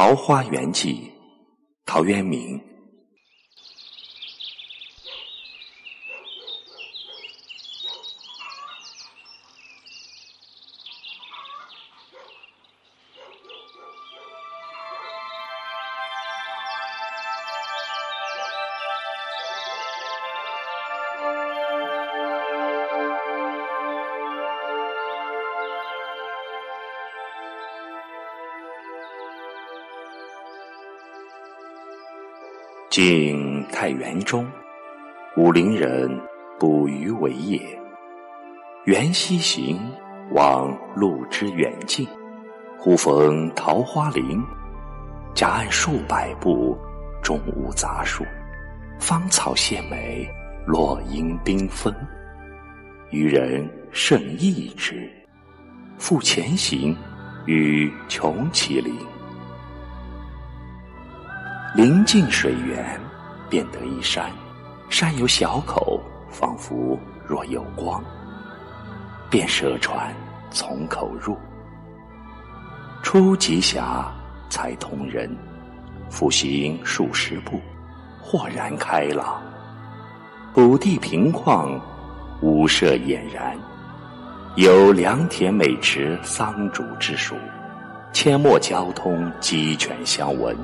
桃花源记》，陶渊明。晋太元中，武陵人捕鱼为业。缘溪行，往路之远近，忽逢桃花林，夹岸数百步，中无杂树，芳草鲜美，落英缤纷。渔人甚异之，复前行，欲穷其林。临近水源，便得一山，山有小口，仿佛若有光。便舍船从口入，出极狭，才通人。复行数十步，豁然开朗。土地平旷，屋舍俨然，有良田美池、桑竹之属，阡陌交通，鸡犬相闻。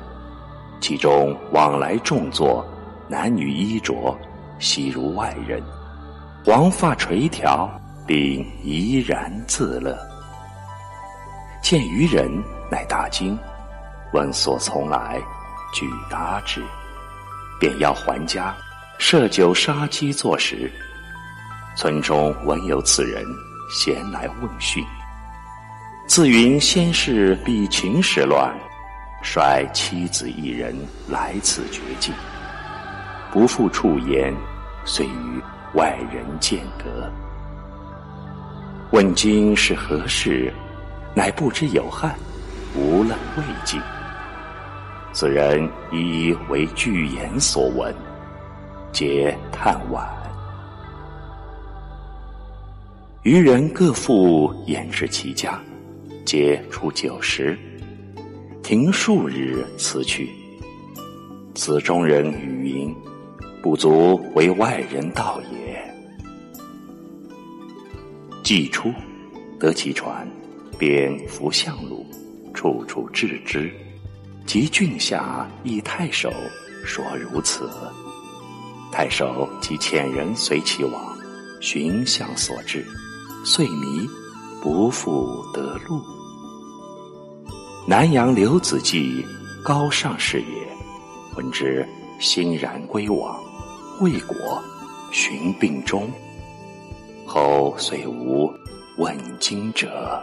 其中往来众作，男女衣着，悉如外人，黄发垂髫，并怡然自乐。见渔人，乃大惊，问所从来，具答之，便要还家，设酒杀鸡作食。村中闻有此人，咸来问讯。自云先是避秦时乱。率妻子一人来此绝境，不复出言，遂与外人间隔。问今是何事，乃不知有汉，无论未尽。此人一一为具言所闻，皆叹惋。渔人各复掩饰其家，皆出酒食。停数日，辞去。此中人语云：“不足为外人道也。”既出，得其船，便扶向路，处处置之。及郡下，诣太守，说如此。太守即遣人随其往，寻向所至，遂迷，不复得路。南阳刘子骥，高尚士也。闻之，欣然归往。未果，寻病终。后遂无问津者。